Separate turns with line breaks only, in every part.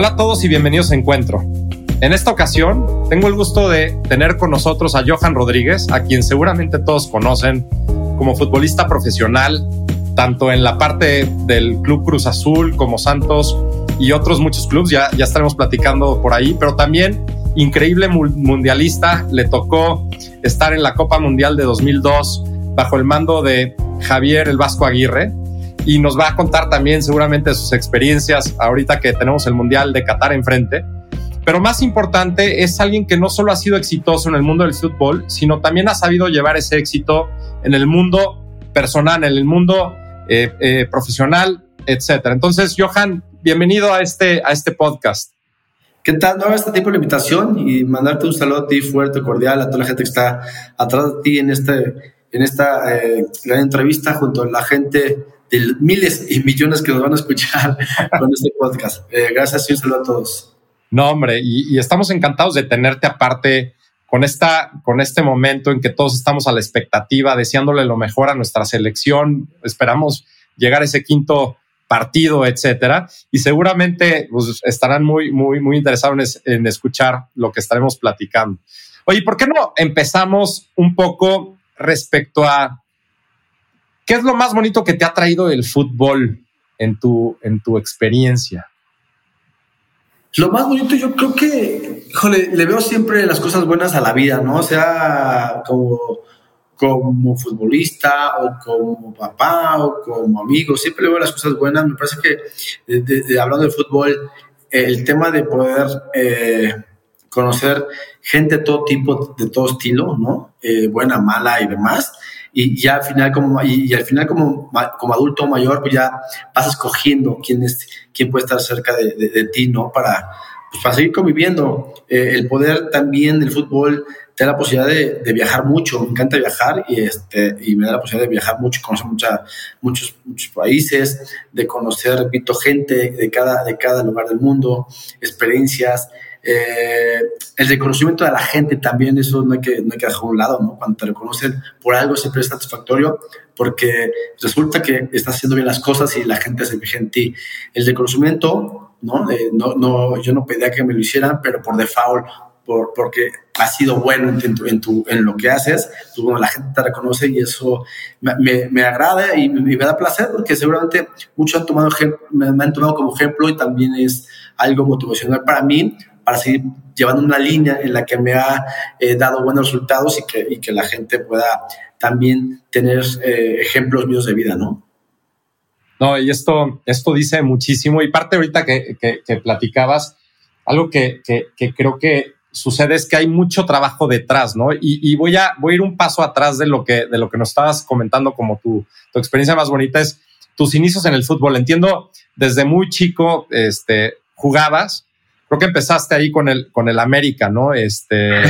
Hola a todos y bienvenidos a Encuentro. En esta ocasión tengo el gusto de tener con nosotros a Johan Rodríguez, a quien seguramente todos conocen como futbolista profesional, tanto en la parte del Club Cruz Azul como Santos y otros muchos clubes, ya, ya estaremos platicando por ahí, pero también increíble mundialista, le tocó estar en la Copa Mundial de 2002 bajo el mando de Javier el Vasco Aguirre, y nos va a contar también seguramente sus experiencias ahorita que tenemos el Mundial de Qatar enfrente. Pero más importante es alguien que no solo ha sido exitoso en el mundo del fútbol, sino también ha sabido llevar ese éxito en el mundo personal, en el mundo eh, eh, profesional, etcétera. Entonces, Johan, bienvenido a este, a este podcast.
¿Qué tal? No, este tipo de invitación y mandarte un saludo a ti fuerte, cordial, a toda la gente que está atrás de ti en, este, en esta eh, gran entrevista junto a la gente de miles y millones que nos van a escuchar con este podcast. Eh, gracias y un saludo a todos.
No, hombre, y, estamos encantados de tenerte aparte con, esta, con este momento en que todos estamos a la expectativa, deseándole lo mejor a nuestra selección. Esperamos llegar a ese quinto partido, etcétera. Y seguramente pues, estarán muy, muy, muy interesados en, en escuchar lo que estaremos platicando. Oye, ¿por qué no empezamos un poco respecto a ¿Qué es lo más bonito que te ha traído el fútbol en tu, en tu experiencia?
Lo más bonito, yo creo que, híjole, le veo siempre las cosas buenas a la vida, ¿no? O sea, como, como futbolista o como papá o como amigo, siempre le veo las cosas buenas. Me parece que, hablando de fútbol, el tema de poder eh, conocer gente de todo tipo, de todo estilo, ¿no? Eh, buena, mala y demás y ya al final como y, al final como, como adulto mayor pues ya vas escogiendo quién es quién puede estar cerca de, de, ti no para pues para seguir conviviendo. Eh, el poder también del fútbol te da la posibilidad de, viajar mucho. Me encanta viajar y este y me da la posibilidad de viajar mucho conocer mucha, muchos muchos países de conocer repito gente de cada de cada lugar del mundo experiencias eh, el reconocimiento de la gente también, eso no hay, que, no hay que dejar a un lado, ¿no? Cuando te reconocen por algo siempre es satisfactorio porque resulta que estás haciendo bien las cosas y la gente se fija en ti. El reconocimiento, ¿no? Eh, no, no yo no pedía que me lo hicieran, pero por default, por, porque has sido bueno en, en, tu, en, lo que haces, pues bueno, la gente te reconoce y eso me, me, agrada y me, da placer porque seguramente muchos han tomado, me, me han tomado como ejemplo y también es algo motivacional para mí para seguir llevando una línea en la que me ha eh, dado buenos resultados y que, y que, la gente pueda también tener eh, ejemplos míos de vida, ¿no?
No, y esto, esto dice muchísimo. Y parte ahorita que, que, platicabas, algo que, creo que sucede es que hay mucho trabajo detrás, ¿no? Y, y, voy, a, voy a ir un paso atrás de lo que, de lo que nos estabas comentando como tu, tu experiencia más bonita es tus inicios en el fútbol. Entiendo, desde muy chico este, jugabas, creo que empezaste ahí con el, con el América, ¿no? Este,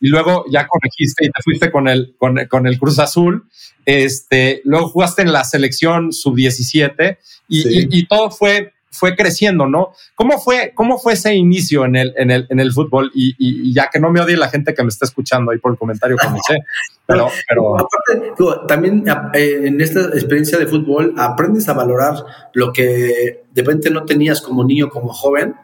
y luego ya corregiste y te fuiste con el, con, con el Cruz Azul. Este, luego jugaste en la selección sub-17 y, y, todo fue, fue creciendo, ¿no? ¿Cómo fue, cómo fue ese inicio en el, en el, en el fútbol? Y, y, ya que no me odie la gente que me está escuchando ahí por el comentario que me sé. Pero, pero...
Aparte, también eh, en esta experiencia de fútbol aprendes a valorar lo que de repente no tenías como niño, como joven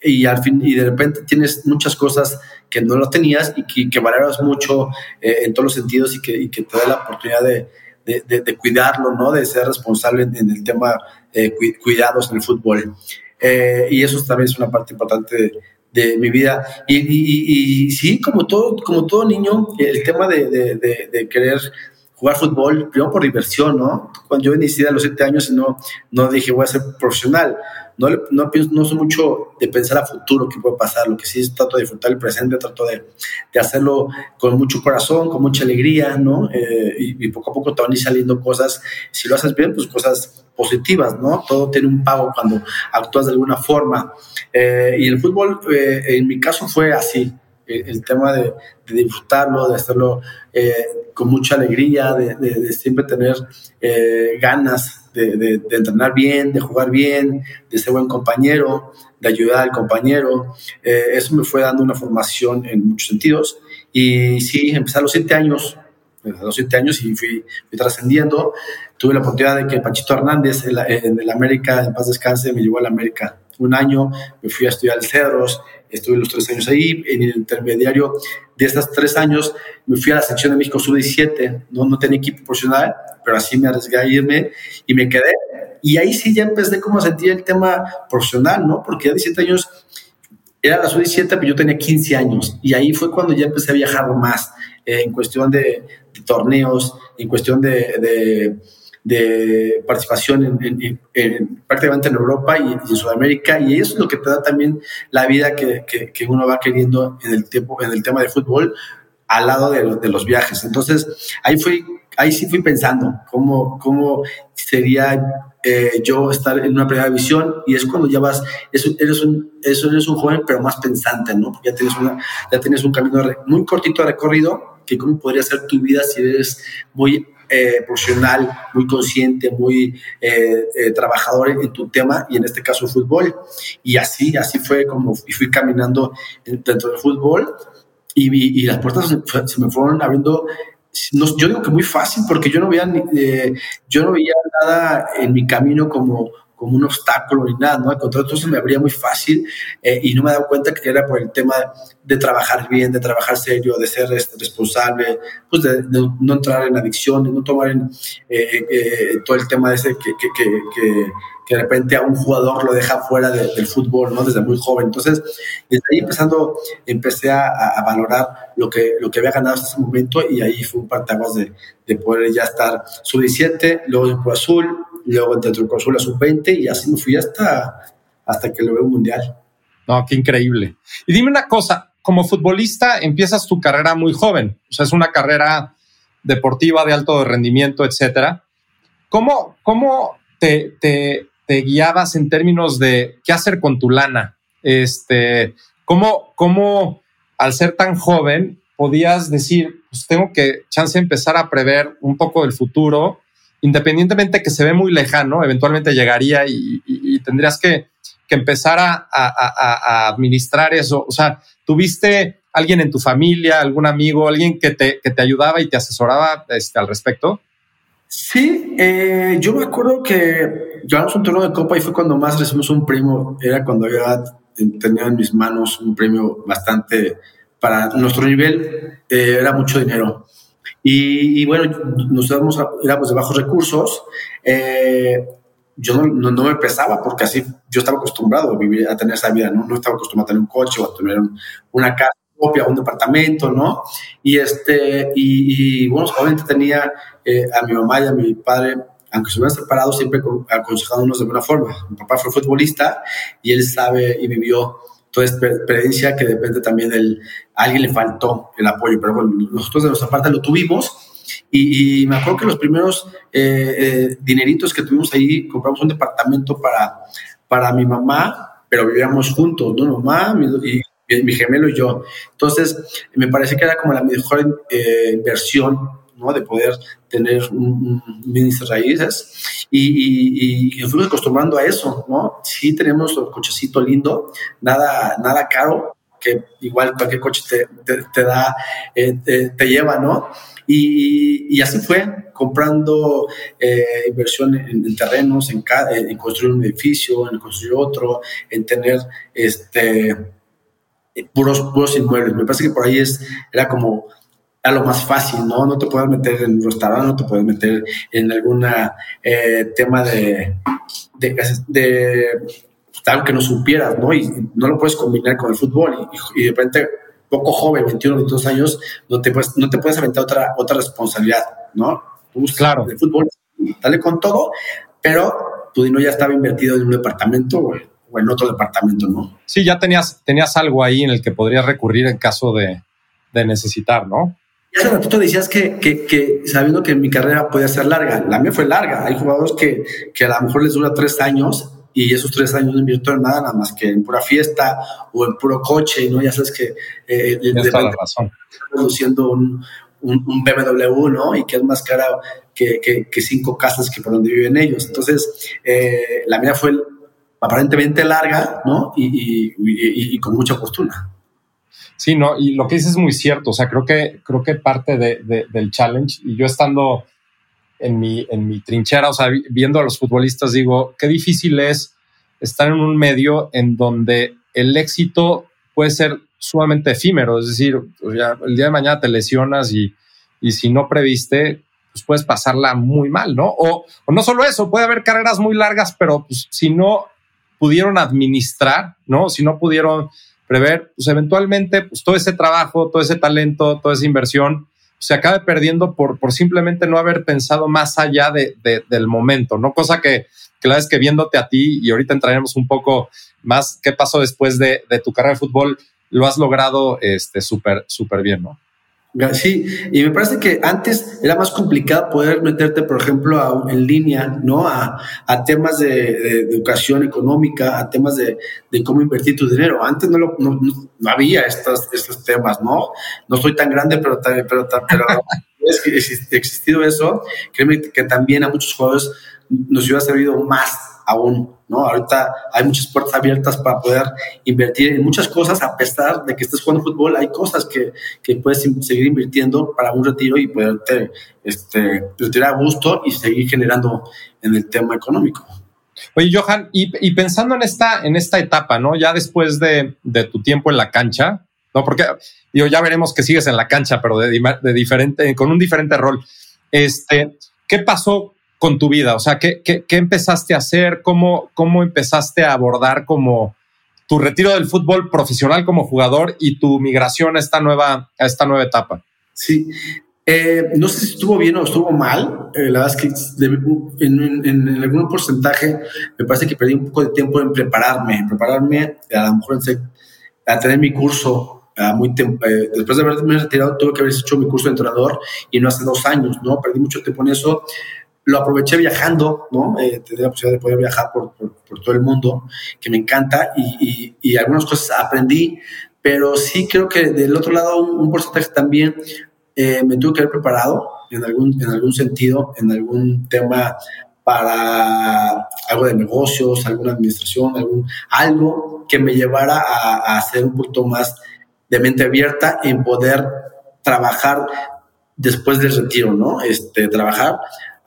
y al fin y de repente tienes muchas cosas que no lo tenías y que, valoras mucho eh, en todos los sentidos y que, te da la oportunidad de, de, cuidarlo, ¿no? De ser responsable en, el tema de cuidados en el fútbol. Eh, y eso también es una parte importante de, mi vida. Y, sí, como todo, como todo niño, el tema de, querer jugar fútbol, primero por diversión, ¿no? Cuando yo inicié a los siete años y no, no dije voy a ser profesional, no, no, pienso, no soy mucho de pensar a futuro qué puede pasar, lo que sí es trato de disfrutar el presente, trato de, de hacerlo con mucho corazón, con mucha alegría, ¿no? Eh, y, poco a poco te van a ir saliendo cosas, si lo haces bien, pues cosas positivas, ¿no? Todo tiene un pago cuando actúas de alguna forma. Eh, y el fútbol, eh, en mi caso, fue así el tema de, disfrutarlo, de hacerlo con mucha alegría, de, de siempre tener ganas de, entrenar bien, de jugar bien, de ser buen compañero, de ayudar al compañero. Eh, eso me fue dando una formación en muchos sentidos. Y sí, empecé a los siete años, a los siete años y fui, trascendiendo. Tuve la oportunidad de que Panchito Hernández en, el América, en paz descanse, me llevó a la América un año, me fui a estudiar al Cedros, estuve los tres años ahí, en el intermediario de estos tres años me fui a la sección de México Sub-17, no, no tenía equipo profesional, pero así me arriesgué a irme y me quedé. Y ahí sí ya empecé como a sentir el tema profesional, ¿no? Porque ya 17 años era la sub-17, pero yo tenía 15 años y ahí fue cuando ya empecé a viajar más eh, en cuestión de, torneos, en cuestión de, participación en, prácticamente en Europa y, en Sudamérica y eso es lo que te da también la vida que, que, uno va queriendo en el, tiempo, en el tema de fútbol al lado de, los viajes. Entonces ahí fui ahí sí fui pensando cómo, cómo sería eh, yo estar en una primera división y es cuando ya vas, eres un, eres un joven pero más pensante, ¿no? Porque ya tienes, ya tienes un camino muy cortito de recorrido, que cómo podría ser tu vida si eres muy eh, profesional, muy consciente, muy eh, trabajador en, tu tema y en este caso fútbol. Y así, así fue como fui caminando dentro del fútbol y, y, las puertas se, me fueron abriendo yo digo que muy fácil porque yo no veía, eh, yo no veía nada en mi camino como, como un obstáculo ni nada, ¿no? Al contrario, se me abría muy fácil eh, y no me he dado cuenta que era por el tema de trabajar bien, de trabajar serio, de ser este, responsable, pues de, no entrar en adicción, de no tomar en, eh, todo el tema de ese que, de repente a un jugador lo deja fuera del fútbol, ¿no? Desde muy joven. Entonces, desde ahí empezando, empecé a, a, valorar lo que, lo que había ganado hasta ese momento y ahí fue un partaguas de, de poder ya estar sub-17, luego en Pro Azul, luego dentro del Cruz sub-20 y así me fui hasta, hasta que logré un mundial.
No, qué increíble. Y dime una cosa, como futbolista empiezas tu carrera muy joven, o sea, es una carrera deportiva de alto rendimiento, etcétera. ¿Cómo, cómo te, te, guiabas en términos de qué hacer con tu lana? Este, ¿cómo, ¿Cómo al ser tan joven podías decir, pues tengo que chance empezar a prever un poco del futuro independientemente que se ve muy lejano, eventualmente llegaría y, tendrías que, empezar a, administrar eso. O sea, ¿tuviste alguien en tu familia, algún amigo, alguien que te, te ayudaba y te asesoraba este, al respecto?
Sí, eh, yo me acuerdo que llevamos un turno de copa y fue cuando más recibimos un premio. Era cuando ya tenía en mis manos un premio bastante para nuestro nivel, eh, era mucho dinero. Y, bueno, nosotros éramos de bajos recursos. Eh, yo no, me pesaba porque así yo estaba acostumbrado a vivir, a tener esa vida, ¿no? No estaba acostumbrado a tener un coche o a tener una casa propia, un departamento, ¿no? Y este, y, bueno, obviamente tenía eh, a mi mamá y a mi padre, aunque se hubieran separado, siempre aconsejándonos de buena forma. Mi papá fue futbolista y él sabe y vivió toda experiencia que depende también del, a alguien le faltó el apoyo, pero bueno, nosotros de nuestra parte lo tuvimos y, me acuerdo que los primeros eh, eh, dineritos que tuvimos ahí, compramos un departamento para, para mi mamá, pero vivíamos juntos, ¿no? Mamá y, mi gemelo y yo. Entonces, me parece que era como la mejor eh, inversión ¿no? De poder tener un, un raíces y, y, fuimos acostumbrando a eso, ¿no? Sí tenemos el cochecito lindo, nada, nada caro, que igual cualquier coche te, te, da, eh, te, lleva, ¿no? Y, y, así fue, comprando eh, inversión en, terrenos, en, en, construir un edificio, en construir otro, en tener este, puros, puros inmuebles. Me parece que por ahí es, era como lo más fácil, ¿no? No te puedes meter en un restaurante, no te puedes meter en algún eh, tema de, de, de algo que no supieras, ¿no? Y no lo puedes combinar con el fútbol y, de repente poco joven, 21, 22 años, no te puedes, no te puedes aventar otra, otra responsabilidad, ¿no?
claro.
El fútbol, dale con todo, pero tu dinero ya estaba invertido en un departamento o, en otro departamento, ¿no?
Sí, ya tenías, tenías algo ahí en el que podrías recurrir en caso de, de necesitar, ¿no?
Y hace ratito decías que, que, que, sabiendo que mi carrera podía ser larga, la mía fue larga. Hay jugadores que, que a lo mejor les dura tres años y esos tres años no invierten nada, nada más que en pura fiesta o en puro coche, ¿no? Ya sabes que...
Eh, Tienes la razón.
Produciendo un, un, BMW, ¿no? Y que es más cara que, que, que, cinco casas que por donde viven ellos. Entonces, eh, la mía fue aparentemente larga, ¿no? Y, y, y, y con mucha postura.
Sí, no, y lo que dices es muy cierto. O sea, creo que, creo que parte de, del challenge, y yo estando en mi, en mi trinchera, o sea, viendo a los futbolistas, digo, qué difícil es estar en un medio en donde el éxito puede ser sumamente efímero, es decir, el día de mañana te lesionas y, y si no previste, pues puedes pasarla muy mal, ¿no? O, no solo eso, puede haber carreras muy largas, pero pues, si no pudieron administrar, ¿no? Si no pudieron prever, pues eventualmente pues, todo ese trabajo, todo ese talento, toda esa inversión se acabe perdiendo por, por simplemente no haber pensado más allá de, del momento, ¿no? Cosa que, que la vez que viéndote a ti, y ahorita entraremos un poco más qué pasó después de, de tu carrera de fútbol, lo has logrado este súper, súper bien, ¿no?
Sí, y me parece que antes era más complicado poder meterte, por ejemplo, en línea, ¿no? A, a temas de, educación económica, a temas de, de, cómo invertir tu dinero. Antes no, lo, no, no, había estos, estos temas, ¿no? No soy tan grande, pero, pero, pero, pero es que existido eso. Créeme que también a muchos jugadores nos hubiera servido más aún, ¿no? Ahorita hay muchas puertas abiertas para poder invertir en muchas cosas, a pesar de que estés jugando fútbol, hay cosas que, que puedes seguir invirtiendo para un retiro y poderte este, retirar a gusto y seguir generando en el tema económico.
Oye, Johan, y, y, pensando en esta, en esta etapa, ¿no? Ya después de, de, tu tiempo en la cancha, ¿no? Porque digo, ya veremos que sigues en la cancha, pero de, de diferente, con un diferente rol. Este, ¿Qué pasó con tu vida? O sea, ¿qué, qué, empezaste a hacer? ¿Cómo, ¿Cómo empezaste a abordar como tu retiro del fútbol profesional como jugador y tu migración a esta nueva, a esta nueva etapa?
Sí, eh, no sé si estuvo bien o estuvo mal. Eh, la verdad es que en, algún porcentaje me parece que perdí un poco de tiempo en prepararme, en prepararme a lo mejor a tener mi curso muy eh, después de haberme retirado tuve que haber hecho mi curso de entrenador y no hace dos años, ¿no? Perdí mucho tiempo en eso lo aproveché viajando, ¿no? Eh, tener la posibilidad de poder viajar por, por, todo el mundo, que me encanta, y, y, algunas cosas aprendí, pero sí creo que del otro lado un, porcentaje también eh, me tuve que haber preparado en algún, en algún sentido, en algún tema para algo de negocios, alguna administración, algún, algo que me llevara a, a hacer un poquito más de mente abierta en poder trabajar después del retiro, ¿no? Este, trabajar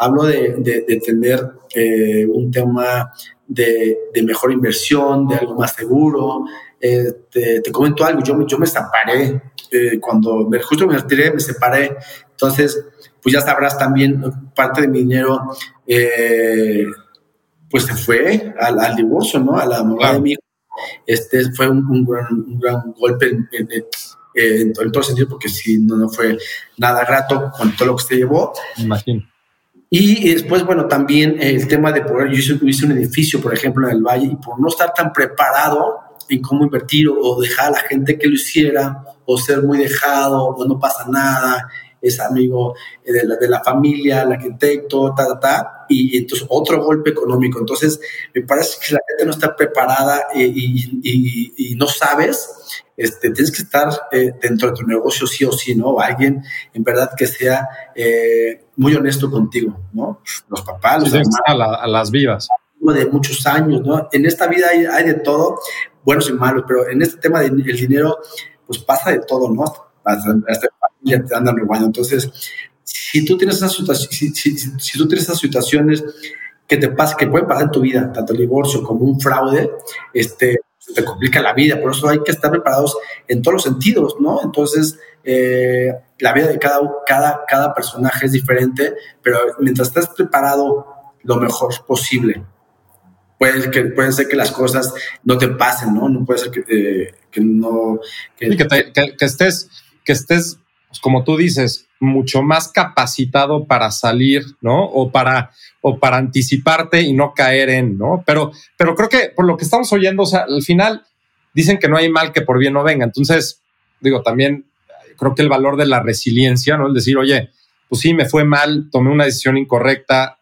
hablo de, de, tener eh, un tema de, de, mejor inversión, de algo más seguro. Eh, te, comento algo, yo, yo me separé, eh, cuando me, justo me retiré, me separé, entonces, pues ya sabrás también, parte de mi dinero, pues se fue al, al, divorcio, ¿no? A la mamá de mi hijo. Este fue un, un, gran, un gran, golpe en, en, en, todo sentido, porque si no, no fue nada grato con todo lo que se llevó.
Imagino.
Y después, bueno, también el tema de poder, yo hice, un edificio, por ejemplo, en el Valle, y por no estar tan preparado en cómo invertir o dejar a la gente que lo hiciera, o ser muy dejado, o no pasa nada, es amigo de la, de la familia, el arquitecto, ta, ta, ta, y, entonces otro golpe económico. Entonces, me parece que la gente no está preparada eh, y, y, y no sabes este, tienes que estar eh, dentro de tu negocio sí o sí, ¿no? Alguien en verdad que sea eh, muy honesto contigo, ¿no? Los papás, los
a, las vivas.
De muchos años, ¿no? En esta vida hay, de todo, buenos y malos, pero en este tema del dinero, pues pasa de todo, ¿no? Hasta, hasta familia te andan robando. Entonces, si tú tienes esas, si, si, si, tú tienes esas situaciones que te pasan, que pueden pasar en tu vida, tanto el divorcio como un fraude, este, te complica la vida, por eso hay que estar preparados en todos los sentidos, ¿no? Entonces, eh, la vida de cada, cada, cada personaje es diferente, pero mientras estés preparado lo mejor posible, puede, que, puede ser que las cosas no te pasen, ¿no? No puede ser que, eh, que no...
Que, que, estés, que estés, pues, como tú dices, mucho más capacitado para salir, ¿no? O para, o para anticiparte y no caer en, ¿no? Pero, pero creo que por lo que estamos oyendo, o sea, al final dicen que no hay mal que por bien no venga. Entonces, digo, también creo que el valor de la resiliencia, ¿no? El decir, oye, pues sí, me fue mal, tomé una decisión incorrecta,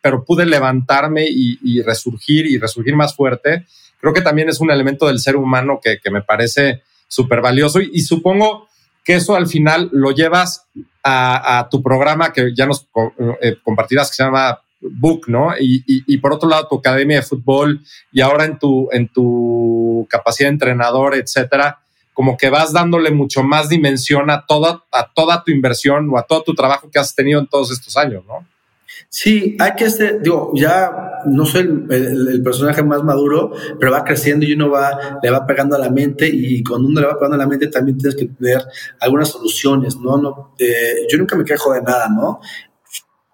pero pude levantarme y, resurgir y resurgir más fuerte. Creo que también es un elemento del ser humano que, que me parece súper valioso y supongo que eso al final lo llevas a, tu programa que ya nos eh, compartirás, que se llama Book, ¿no? Y, por otro lado, tu academia de fútbol y ahora en tu, en tu capacidad de entrenador, etcétera, como que vas dándole mucho más dimensión a toda, a toda tu inversión o a todo tu trabajo que has tenido en todos estos años, ¿no?
Sí, hay que ser, digo, ya no soy el, personaje más maduro, pero va creciendo y uno va, le va pegando a la mente y cuando uno le va pegando a la mente también tienes que tener algunas soluciones, ¿no? no eh, yo nunca me quejo de nada, ¿no?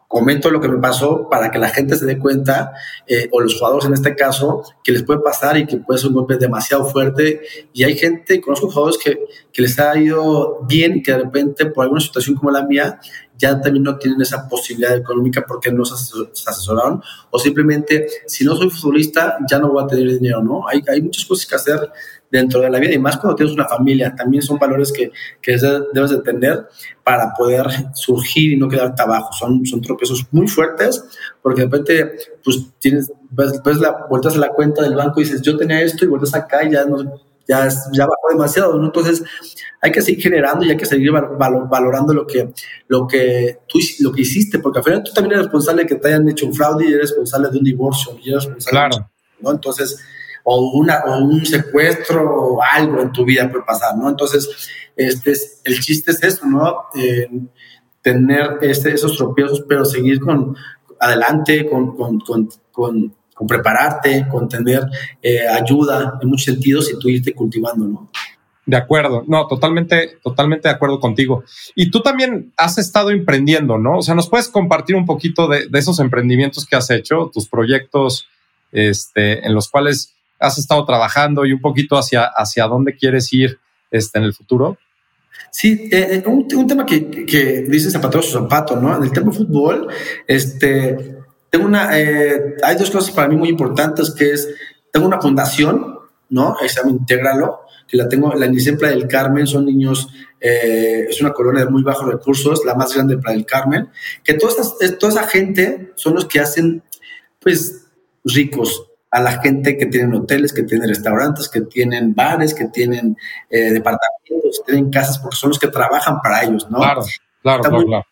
comento lo que me pasó para que la gente se dé cuenta, eh, o los jugadores en este caso, que les puede pasar y que puede ser un golpe demasiado fuerte. Y hay gente, conozco jugadores que, que les ha ido bien y que de repente, por alguna situación como la mía, ya también no tienen esa posibilidad económica porque no se asesoraron, o simplemente, si no soy futbolista, ya no voy a tener dinero, ¿no? Hay, hay muchas cosas que hacer dentro de la vida y más cuando tienes una familia, también son valores que, que debes de tener para poder surgir y no quedarte abajo. Son, son tropiezos muy fuertes porque de repente pues tienes, ves, la, vueltas a la cuenta del banco y dices, yo tenía esto y vueltas acá y ya, no, ya, ya bajó demasiado, ¿no? Entonces hay que seguir generando y hay que seguir valorando lo que, lo que tú lo que hiciste, porque al final tú también eres responsable de que te hayan hecho un fraude y eres responsable de un divorcio y eres responsable
claro.
¿no? Entonces, o, una, o un secuestro o algo en tu vida puede pasar, ¿no? Entonces, este es, el chiste es eso, ¿no? tener este, esos tropiezos, pero seguir con adelante, con, con, con, con, prepararte, con tener eh, ayuda en muchos sentidos y tú irte cultivando, ¿no?
De acuerdo, no, totalmente, totalmente de acuerdo contigo. Y tú también has estado emprendiendo, ¿no? O sea, ¿nos puedes compartir un poquito de, de esos emprendimientos que has hecho, tus proyectos este, en los cuales has estado trabajando y un poquito hacia, hacia dónde quieres ir este, en el futuro?
Sí, eh, eh, un, tema que, que, dice zapatero su zapato, ¿no? En el tema fútbol, este, tengo una, eh, hay dos cosas para mí muy importantes, que es, tengo una fundación, ¿no? Examen Intégralo, que la tengo, la inicié en Playa del Carmen, son niños, es una colonia de muy bajos recursos, la más grande de Playa del Carmen, que toda, toda esa gente son los que hacen, pues, ricos a la gente que tienen hoteles, que tienen restaurantes, que tienen bares, que tienen eh, departamentos, que tienen casas, porque son los que trabajan para ellos, ¿no?
Claro, claro, claro,
claro.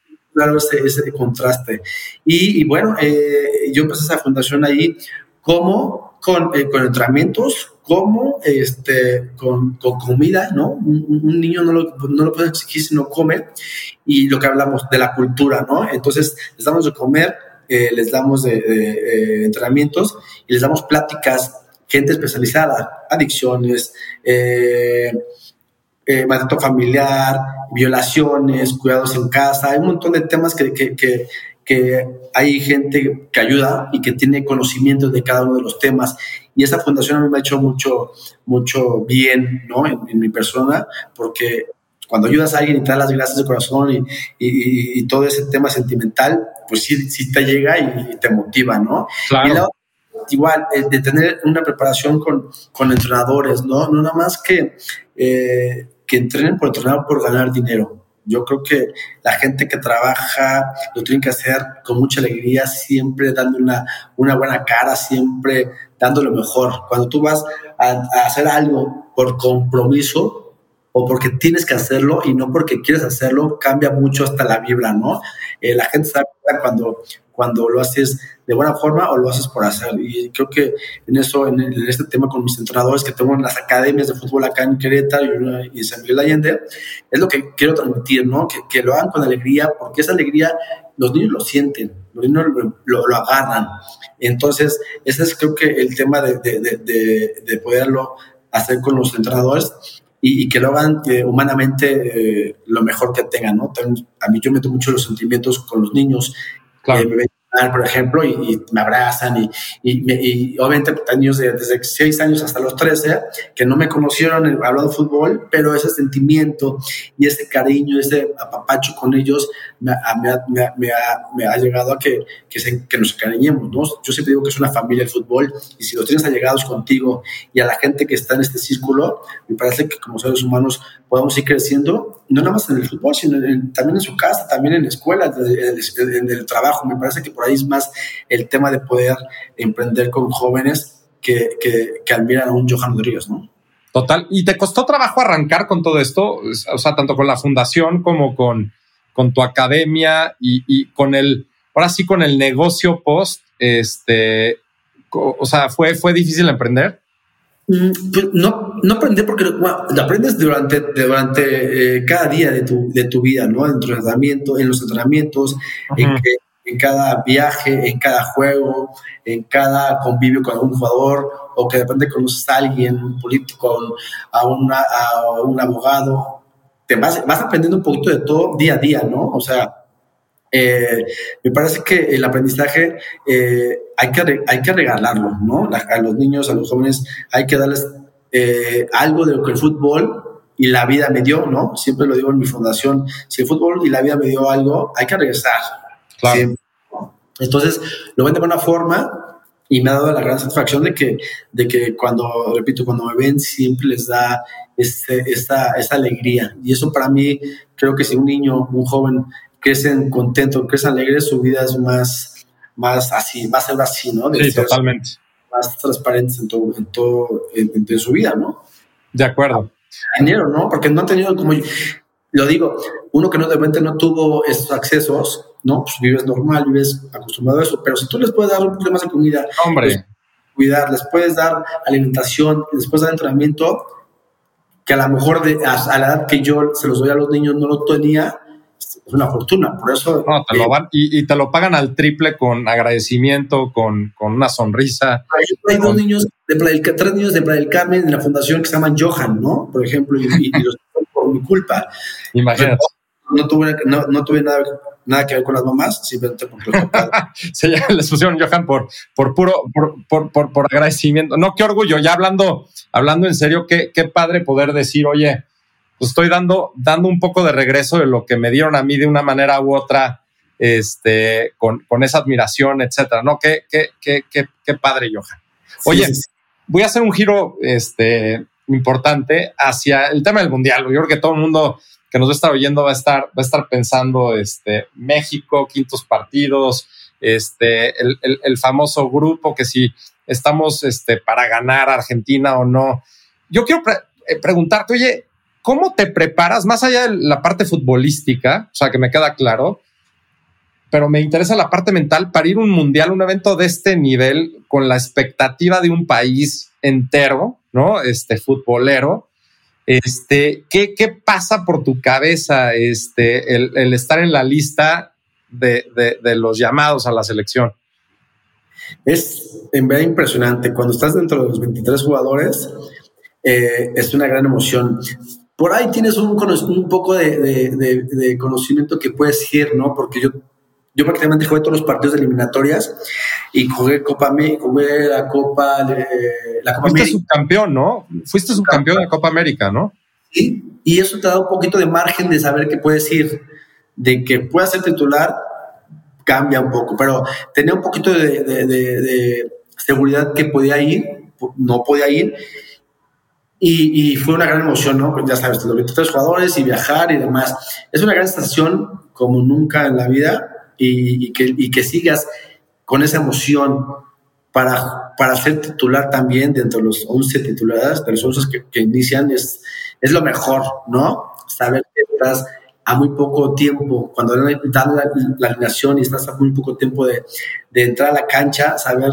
Ese, contraste. Y, bueno, eh, yo empecé esa fundación ahí como con, eh, con entrenamientos, como este, con, con comida, ¿no? Un, niño no lo, no lo puede exigir si no come. Y lo que hablamos de la cultura, ¿no? Entonces, les damos de comer eh, les damos de, eh, entrenamientos y les damos pláticas, gente especializada, adicciones, eh, eh maltrato familiar, violaciones, cuidados en casa, hay un montón de temas que, que, que, que, hay gente que ayuda y que tiene conocimiento de cada uno de los temas. Y esa fundación a mí me ha hecho mucho, mucho bien ¿no? en, en mi persona, porque cuando ayudas a alguien y te das las gracias de corazón y, y, y, todo ese tema sentimental, pues sí, sí te llega y, te motiva, ¿no?
Claro.
igual, eh, de tener una preparación con, con entrenadores, ¿no? No nada más que, eh, que entrenen por entrenar por ganar dinero. Yo creo que la gente que trabaja lo tiene que hacer con mucha alegría, siempre dando una, una buena cara, siempre dando lo mejor. Cuando tú vas a, hacer algo por compromiso, o porque tienes que hacerlo y no porque quieres hacerlo, cambia mucho hasta la vibra, ¿no? Eh, la gente sabe cuando, cuando lo haces de buena forma o lo haces por hacer. Y creo que en eso, en, este tema con mis entrenadores que tengo en las academias de fútbol acá en Querétaro y, en San Miguel Allende, es lo que quiero transmitir, ¿no? Que, que, lo hagan con alegría, porque esa alegría los niños lo sienten, los niños lo, lo, agarran. Entonces, ese es creo que el tema de, de, de, de poderlo hacer con los entrenadores y, que lo hagan eh, humanamente eh, lo mejor que tengan, ¿no? a mí yo meto mucho los sentimientos con los niños.
Claro.
Eh, por ejemplo, y, me abrazan y, y, obviamente niños de, desde 6 años hasta los 13 que no me conocieron hablando de fútbol, pero ese sentimiento y ese cariño, ese apapacho con ellos me, me, me, me ha, llegado a que, que, se, que nos cariñemos, ¿no? Yo siempre digo que es una familia el fútbol y si los tienes allegados contigo y a la gente que está en este círculo, me parece que como seres humanos podemos ir creciendo, no nada más en el fútbol, sino también en su casa, también en la escuela, en el, trabajo. Me parece que por ahí es más el tema de poder emprender con jóvenes que, que, admiran a un Johan Rodríguez, ¿no?
Total. ¿Y te costó trabajo arrancar con todo esto? O sea, tanto con la fundación como con, con tu academia y, y con el, ahora sí, con el negocio post, este, o sea, ¿fue, fue difícil emprender?
Mm, pues, no, no aprender porque lo aprendes durante, durante eh, cada día de tu, de tu vida, ¿no? En, tu entrenamiento, en los entrenamientos, en que en cada viaje, en cada juego, en cada convivio con algún jugador, o que de repente conoces a alguien, un político, a, una, a un abogado. Te vas, vas aprendiendo un poquito de todo día a día, ¿no? O sea, eh, me parece que el aprendizaje eh, hay, que, hay que regalarlo, ¿no? A los niños, a los jóvenes, hay que darles eh, algo de lo que el fútbol y la vida me dio, ¿no? Siempre lo digo en mi fundación, si el fútbol y la vida me dio algo, hay que regresar. Claro. Entonces, lo ven de buena forma y me ha dado la gran satisfacción de que, de que cuando, repito, cuando me ven, siempre les da este, esta, esta alegría. Y eso para mí, creo que si un niño, un joven crecen contentos, crecen alegres, su vida es más, más así, va a ser así, ¿no?
sí, totalmente.
Más transparentes en todo, en todo, en, su vida, ¿no?
De acuerdo.
Dinero, ¿no? Porque no han tenido como, lo digo, uno que no de repente no tuvo estos accesos, ¿no? Pues vives normal, vives acostumbrado a eso, pero si tú les puedes dar un poquito más de comida,
Hombre.
cuidar, les puedes dar alimentación, les puedes dar entrenamiento, que a lo mejor de, a, la edad que yo se los doy a los niños no lo tenía, es una fortuna. Por eso.
No, te lo van, y, te lo pagan al triple con agradecimiento, con, con una sonrisa.
Hay, dos niños, de tres niños de Playa del Carmen en la fundación que se llaman Johan, ¿no? Por ejemplo, y, los por mi culpa.
Imagínate.
No, tuve, no, no tuve nada, nada, que ver con las mamás, simplemente porque los
Se les pusieron Johan por, por puro, por, por, por, agradecimiento. No, qué orgullo. Ya hablando, hablando en serio, qué, qué padre poder decir, oye, pues estoy dando, dando un poco de regreso de lo que me dieron a mí de una manera u otra, este, con, con esa admiración, etcétera, ¿no? Qué, qué, qué, qué, padre, Johan. Oye, voy a hacer un giro este, importante hacia el tema del mundial. Yo creo que todo el mundo que nos va a estar oyendo va a estar, va a estar pensando este, México, quintos partidos, este, el, el, el famoso grupo que si estamos este, para ganar Argentina o no. Yo quiero eh, preguntarte, oye, ¿Cómo te preparas, más allá de la parte futbolística, o sea, que me queda claro, pero me interesa la parte mental para ir a un mundial, un evento de este nivel, con la expectativa de un país entero, ¿no? Este futbolero. Este, ¿qué, qué pasa por tu cabeza este, el, estar en la lista de, de, los llamados a la selección?
Es en verdad impresionante. Cuando estás dentro de los 23 jugadores, eh, es una gran emoción por ahí tienes un, un poco de, conocimiento que puedes ir, ¿no? Porque yo, yo prácticamente jugué todos los partidos de eliminatorias y jugué Copa América, jugué la Copa, la
Copa Fuiste subcampeón, ¿no? Fuiste subcampeón de la Copa América, ¿no?
Sí, y eso te da un poquito de margen de saber que puedes ir, de que puedas ser titular, cambia un poco, pero tenía un poquito de, de seguridad que podía ir, no podía ir, y, fue una gran emoción, ¿no? Pues ya sabes, los 23 jugadores y viajar y demás. Es una gran sensación como nunca en la vida y, que, y que sigas con esa emoción para, para ser titular también dentro de los 11 titulares, de los 11 que, inician, es, es lo mejor, ¿no? Saber que estás a muy poco tiempo, cuando dan la, la alineación y estás a muy poco tiempo de, de entrar a la cancha, saber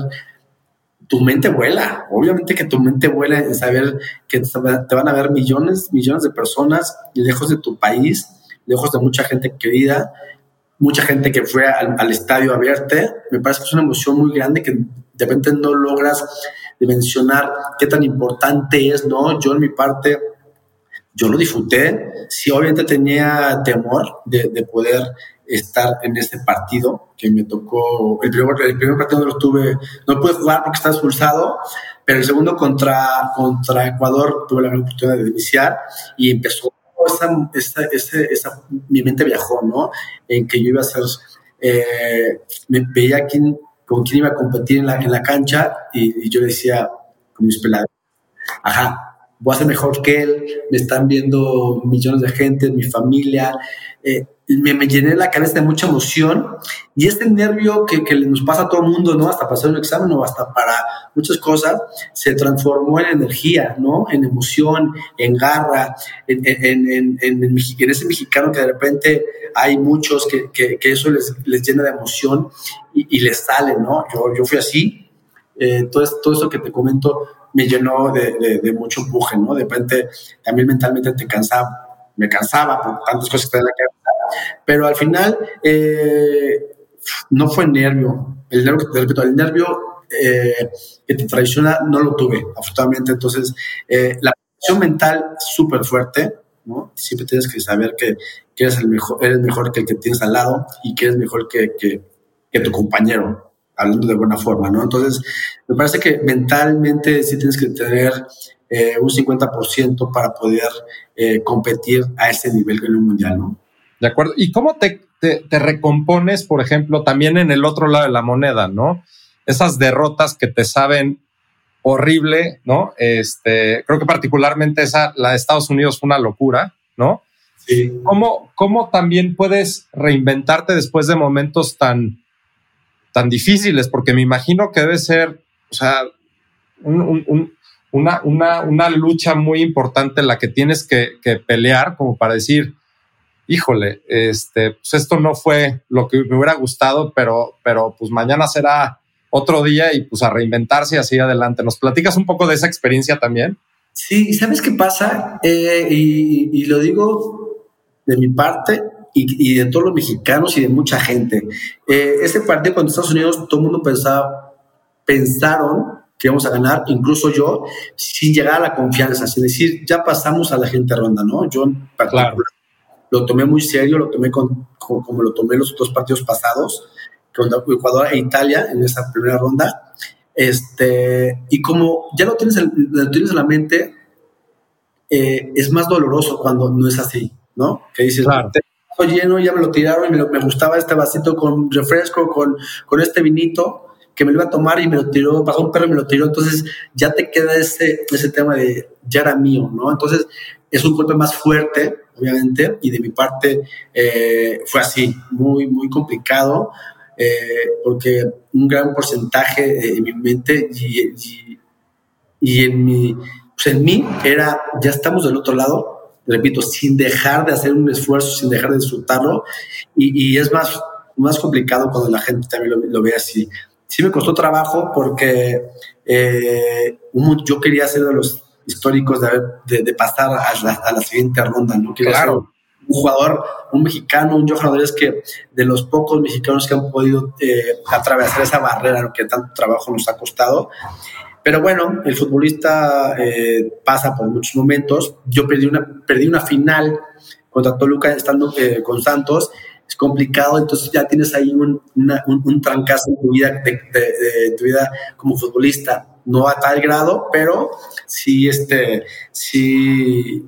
tu mente vuela. Obviamente que tu mente vuela en saber que te van a ver millones, millones de personas lejos de tu país, lejos de mucha gente querida, mucha gente que fue al, estadio a verte. Me parece que es una emoción muy grande que de repente no logras dimensionar qué tan importante es, ¿no? Yo en mi parte, yo lo disfruté. Sí, obviamente tenía temor de, de poder estar en este partido que me tocó. El primer, el primer partido no lo tuve, no pude jugar porque estaba expulsado, pero el segundo contra, contra Ecuador tuve la gran oportunidad de iniciar y empezó esa, esa, esa, mi mente viajó, ¿no? En que yo iba a ser, eh, me veía quién, con quién iba a competir en la, en la cancha y, y yo decía con mis pelados, ajá, voy a ser mejor que él, me están viendo millones de gente, mi familia, eh, me, me, llené la cabeza de mucha emoción y este nervio que, que nos pasa a todo el mundo, ¿no? Hasta pasar un examen o hasta para muchas cosas, se transformó en energía, ¿no? En emoción, en garra, en, en, en, en, ese mexicano que de repente hay muchos que, que, que eso les, les, llena de emoción y, y, les sale, ¿no? Yo, yo fui así. Eh, todo, todo eso que te comento me llenó de, de, de mucho empuje, ¿no? De repente también mentalmente te cansaba me cansaba por tantas cosas que tenía la cabeza, pero al final eh, no fue nervio. El nervio, el nervio eh, que te traiciona no lo tuve, afortunadamente. Entonces, eh, la presión mental súper fuerte, ¿no? Siempre tienes que saber que, eres, el mejor, eres mejor que el que tienes al lado y que eres mejor que, que, tu compañero, hablando de buena forma, ¿no? Entonces, me parece que mentalmente sí tienes que tener eh, un 50% para poder competir a ese nivel en un mundial, ¿no?
De acuerdo. ¿Y cómo te, te, te, recompones, por ejemplo, también en el otro lado de la moneda, ¿no? Esas derrotas que te saben horrible, ¿no? Este, creo que particularmente esa, la de Estados Unidos fue una locura, ¿no?
Sí.
¿Cómo, ¿Cómo también puedes reinventarte después de momentos tan, tan difíciles? Porque me imagino que debe ser, o sea, un, un, una, una, una, lucha muy importante en la que tienes que, que, pelear como para decir, híjole, este, pues esto no fue lo que me hubiera gustado, pero, pero pues mañana será otro día y pues a reinventarse y así adelante. ¿Nos platicas un poco de esa experiencia también?
Sí, ¿sabes qué pasa? Eh, y, y, lo digo de mi parte y, y, de todos los mexicanos y de mucha gente. Eh, ese partido contra Estados Unidos, todo el mundo pensaba, pensaron que íbamos a ganar, incluso yo, sin llegar a la confianza, sin decir, ya pasamos a la gente ronda, ¿no? Yo en particular claro. Lo tomé muy serio, lo tomé con, con, como lo tomé los dos partidos pasados contra Ecuador e Italia en esa primera ronda. Este, y como ya lo tienes, lo tienes en la mente, eh, es más doloroso cuando no es así, ¿no? Que dices,
claro.
lleno, ya me lo tiraron y me, lo, me, gustaba este vasito con refresco, con, con este vinito, que me lo iba a tomar y me lo tiró, pasó un perro y me lo tiró, entonces ya te queda ese, ese tema de ya era mío, ¿no? Entonces es un golpe más fuerte, obviamente, y de mi parte eh, fue así, muy, muy complicado, eh, porque un gran porcentaje en mi mente y, y, en, mi, pues en mí era, ya estamos del otro lado, repito, sin dejar de hacer un esfuerzo, sin dejar de disfrutarlo, y, y es más, más complicado cuando la gente también lo, ve así. Sí me costó trabajo porque eh, yo quería ser de los históricos de, de, de pasar a la, a la, siguiente ronda, ¿no? Quería
claro.
un jugador, un mexicano, un Johan Rodríguez que de los pocos mexicanos que han podido eh, atravesar esa barrera que tanto trabajo nos ha costado. Pero bueno, el futbolista eh, pasa por muchos momentos. Yo perdí una, perdí una final contra Toluca estando eh, con Santos. Es complicado, entonces ya tienes ahí un, una, un, un trancazo en tu vida, de, de, de, tu vida como futbolista. No a tal grado, pero sí, este, sí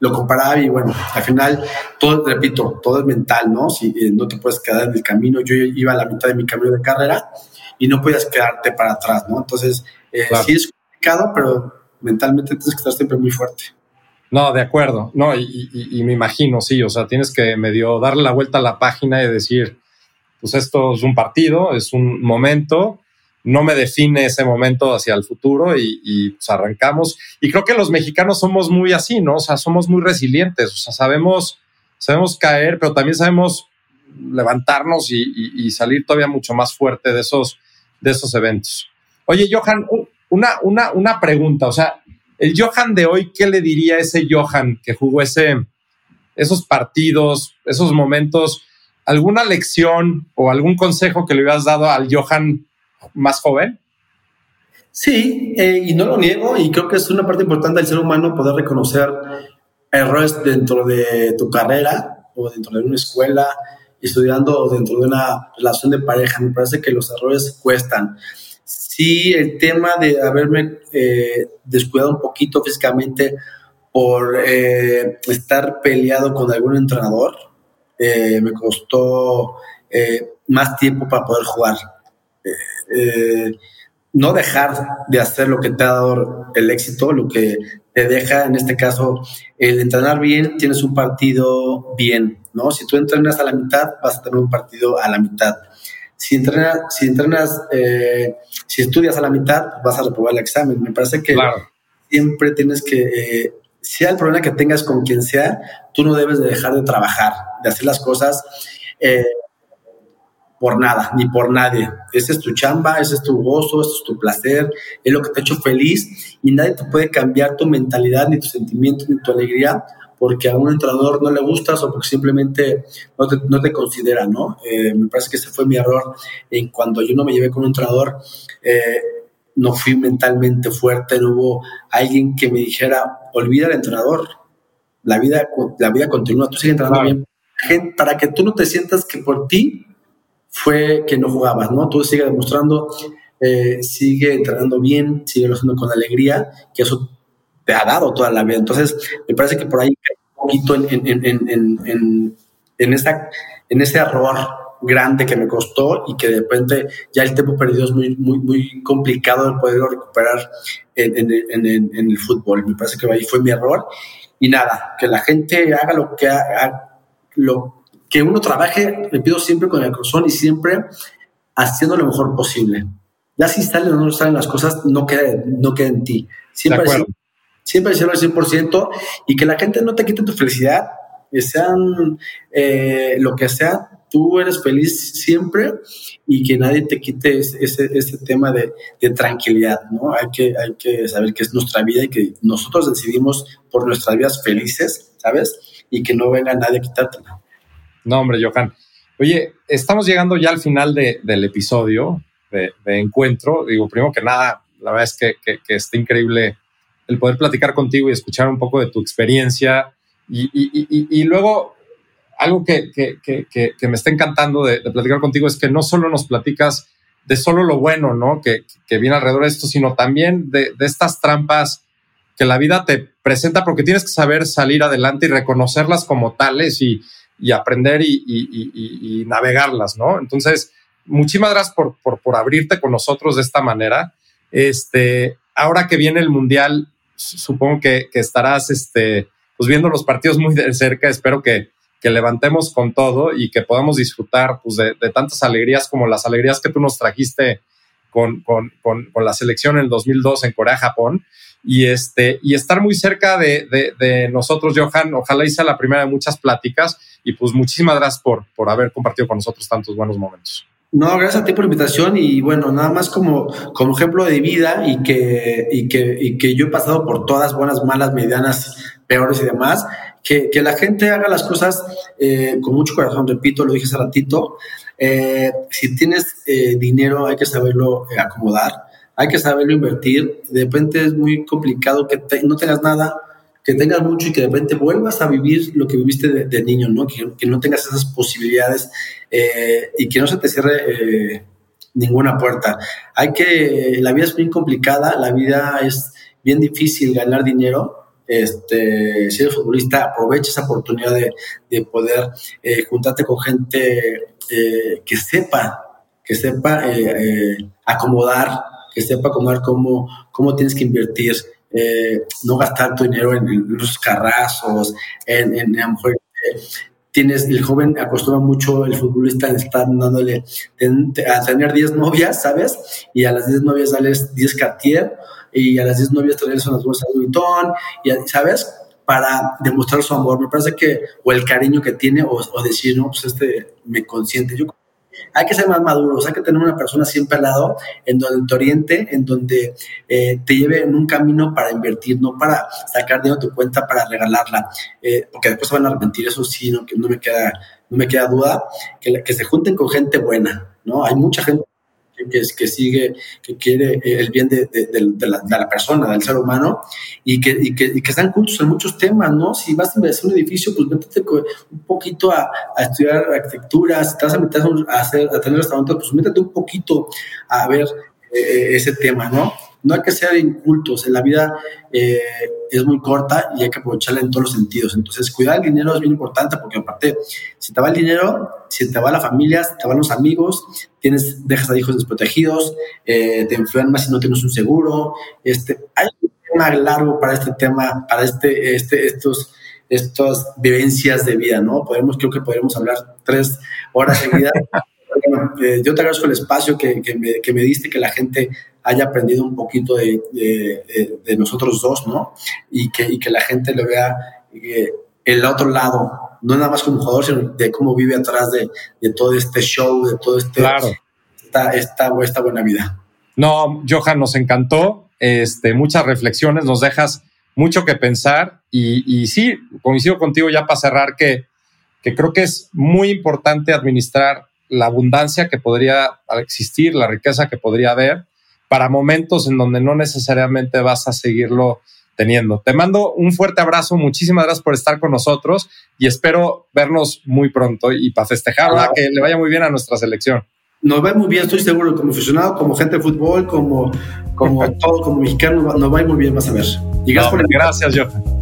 lo comparaba y bueno, al final, todo, repito, todo es mental, ¿no? Si eh, no te puedes quedar en el camino, yo iba a la mitad de mi camino de carrera y no podías quedarte para atrás, ¿no? Entonces, eh, claro. sí es complicado, pero mentalmente tienes que estar siempre muy fuerte.
No, de acuerdo, no, y, me imagino, sí, o sea, tienes que medio darle la vuelta a la página y decir, pues esto es un partido, es un momento, no me define ese momento hacia el futuro y, pues arrancamos. Y creo que los mexicanos somos muy así, ¿no? O sea, somos muy resilientes, o sea, sabemos, sabemos caer, pero también sabemos levantarnos y salir todavía mucho más fuerte de esos, de esos eventos. Oye, Johan, una, una, una pregunta, o sea, el Johan de hoy, ¿qué le diría a ese Johan que jugó ese, esos partidos, esos momentos? ¿Alguna lección o algún consejo que le hubieras dado al Johan más joven?
Sí, eh, y no lo niego, y creo que es una parte importante del ser humano poder reconocer errores dentro de tu carrera o dentro de una escuela, estudiando o dentro de una relación de pareja. Me parece que los errores cuestan. Sí, el tema de haberme eh, descuidado un poquito físicamente por eh, estar peleado con algún entrenador, eh, me costó más tiempo para poder jugar eh, no dejar de hacer lo que te ha dado el éxito, lo que te deja, en este caso, el entrenar bien, tienes un partido bien, ¿no? Si tú entrenas a la mitad, vas a tener un partido a la mitad. Si entrenas, si, entrenas, eh, si estudias a la mitad, vas a reprobar el examen. Me parece que
claro.
siempre tienes que, eh, sea el problema que tengas con quien sea, tú no debes de dejar de trabajar, de hacer las cosas. Eh, por nada, ni por nadie. Ese es tu chamba, ese es tu gozo, ese es tu placer, es lo que te ha hecho feliz y nadie te puede cambiar tu mentalidad, ni tu sentimiento, ni tu alegría porque a un entrenador no le gustas o porque simplemente no te, no te considera, ¿no? Eh, me parece que ese fue mi error en cuando yo no me llevé con un entrenador. Eh, no fui mentalmente fuerte, no hubo alguien que me dijera, olvida al entrenador, la vida, la vida continúa, tú sigues entrenando bien, para que tú no te sientas que por ti fue que no jugabas, ¿no? Tú sigues demostrando, eh, sigue entrenando bien, sigue lo haciendo con alegría, que eso te ha dado toda la vida. Entonces, me parece que por ahí un poquito en, en, en, en, en, esta, en este error grande que me costó y que de repente ya el tiempo perdido es muy, muy, muy complicado de poderlo recuperar en, en, en, en, el fútbol. Me parece que ahí fue mi error. Y nada, que la gente haga lo que haga, lo que uno trabaje, le pido siempre con el corazón y siempre haciendo lo mejor posible. Ya si salen o no salen las cosas, no queda, no queda en ti. Siempre, siempre hacerlo al 100% y que la gente no te quite tu felicidad, que sean eh, lo que sea, tú eres feliz siempre y que nadie te quite ese, ese, tema de, de, tranquilidad, ¿no? Hay que, hay que saber que es nuestra vida y que nosotros decidimos por nuestras vidas felices, ¿sabes? Y que no venga nadie a quitártela.
No, hombre, Johan. Oye, estamos llegando ya al final de, del episodio de, encuentro. Digo, primero que nada, la verdad es que, que, que, está increíble el poder platicar contigo y escuchar un poco de tu experiencia. Y, y, y, y luego algo que, que, que, que, me está encantando de, platicar contigo es que no solo nos platicas de solo lo bueno, ¿no? Que, que viene alrededor de esto, sino también de, de, estas trampas que la vida te presenta, porque tienes que saber salir adelante y reconocerlas como tales y, y aprender y, y, y, navegarlas, ¿no? Entonces, muchísimas gracias por, por, por, abrirte con nosotros de esta manera. Este, ahora que viene el Mundial, supongo que, estarás este, pues viendo los partidos muy de cerca. Espero que, que levantemos con todo y que podamos disfrutar pues, de, tantas alegrías como las alegrías que tú nos trajiste con, con, con, la selección en el 2002 en Corea-Japón y, este, y estar muy cerca de, de, de, nosotros, Johan. Ojalá hice la primera de muchas pláticas y pues muchísimas gracias por, por haber compartido con nosotros tantos buenos momentos.
No, gracias a ti por la invitación y bueno, nada más como, como ejemplo de vida y que, y, que, y que yo he pasado por todas, buenas, malas, medianas, peores y demás que, que la gente haga las cosas eh, con mucho corazón, repito, lo dije hace ratito. Eh, si tienes eh, dinero, hay que saberlo acomodar, hay que saberlo invertir. De repente es muy complicado que no tengas nada, que tengas mucho y que de repente vuelvas a vivir lo que viviste de, niño, ¿no? Que, que, no tengas esas posibilidades eh, y que no se te cierre eh, ninguna puerta. Hay que, la vida es muy complicada, la vida es bien difícil ganar dinero, este, si eres futbolista, aprovecha esa oportunidad de, de poder eh, juntarte con gente que sepa, que sepa acomodar, que sepa acomodar cómo, cómo tienes que invertir, no gastar tu dinero en, en los carrazos, en, en a lo mejor tienes, el joven acostumbra mucho el futbolista a estar dándole, a tener 10 novias, ¿sabes? Y a las 10 novias darles 10 Cartier y a las 10 novias traerles unas bolsas de Vuitton, y, ¿sabes? Para demostrar su amor. Me parece que, o el cariño que tiene, o, o decir, no, pues este me consiente. Yo hay que ser más maduros, hay que tener una persona siempre al lado en donde te oriente, en donde eh, te lleve en un camino para invertir, no para sacar dinero de tu cuenta para regalarla, eh, porque después se van a arrepentir, eso sí, no, que no me queda, no me queda duda, que, que se junten con gente buena, ¿no? Hay mucha gente que, que, sigue, que quiere el bien de, de, de, la, de, la, persona, del ser humano, y que, y que, y que están juntos en muchos temas, ¿no? Si vas a hacer un edificio, pues métete un poquito a, estudiar arquitectura, si te vas a meter a, hacer, a tener restaurantes, pues métete un poquito a ver eh, ese tema, ¿no? No hay que ser incultos, en la vida eh, es muy corta y hay que aprovecharla en todos los sentidos. Entonces, cuidar el dinero es bien importante porque aparte, si te va el dinero, si te va la familia, si te van los amigos, tienes, dejas a hijos desprotegidos, eh, te enfermas si no tienes un seguro. Este, hay un tema largo para este tema, para este, este, estos, estas vivencias de vida, ¿no? Podemos, creo que podemos hablar tres horas seguidas. bueno, eh, yo te agradezco el espacio que, que, me, que me diste, que la gente haya aprendido un poquito de, de, de nosotros dos, ¿no? Y que, y que la gente lo vea eh, el otro lado, no nada más como jugador, sino de cómo vive atrás de, de todo este show, de todo este,
claro.
esta, esta, esta buena vida.
No, Johan, nos encantó. Este, muchas reflexiones, nos dejas mucho que pensar y, y sí, coincido contigo ya para cerrar que, que creo que es muy importante administrar la abundancia que podría existir, la riqueza que podría haber para momentos en donde no necesariamente vas a seguirlo teniendo. Te mando un fuerte abrazo, muchísimas gracias por estar con nosotros y espero vernos muy pronto y para festejar, que le vaya muy bien a nuestra selección.
Nos va muy bien, estoy seguro, como aficionado, como gente de fútbol, como, como todo, como mexicano, nos va muy bien, vas a ver.
Y gracias, por gracias, Johan.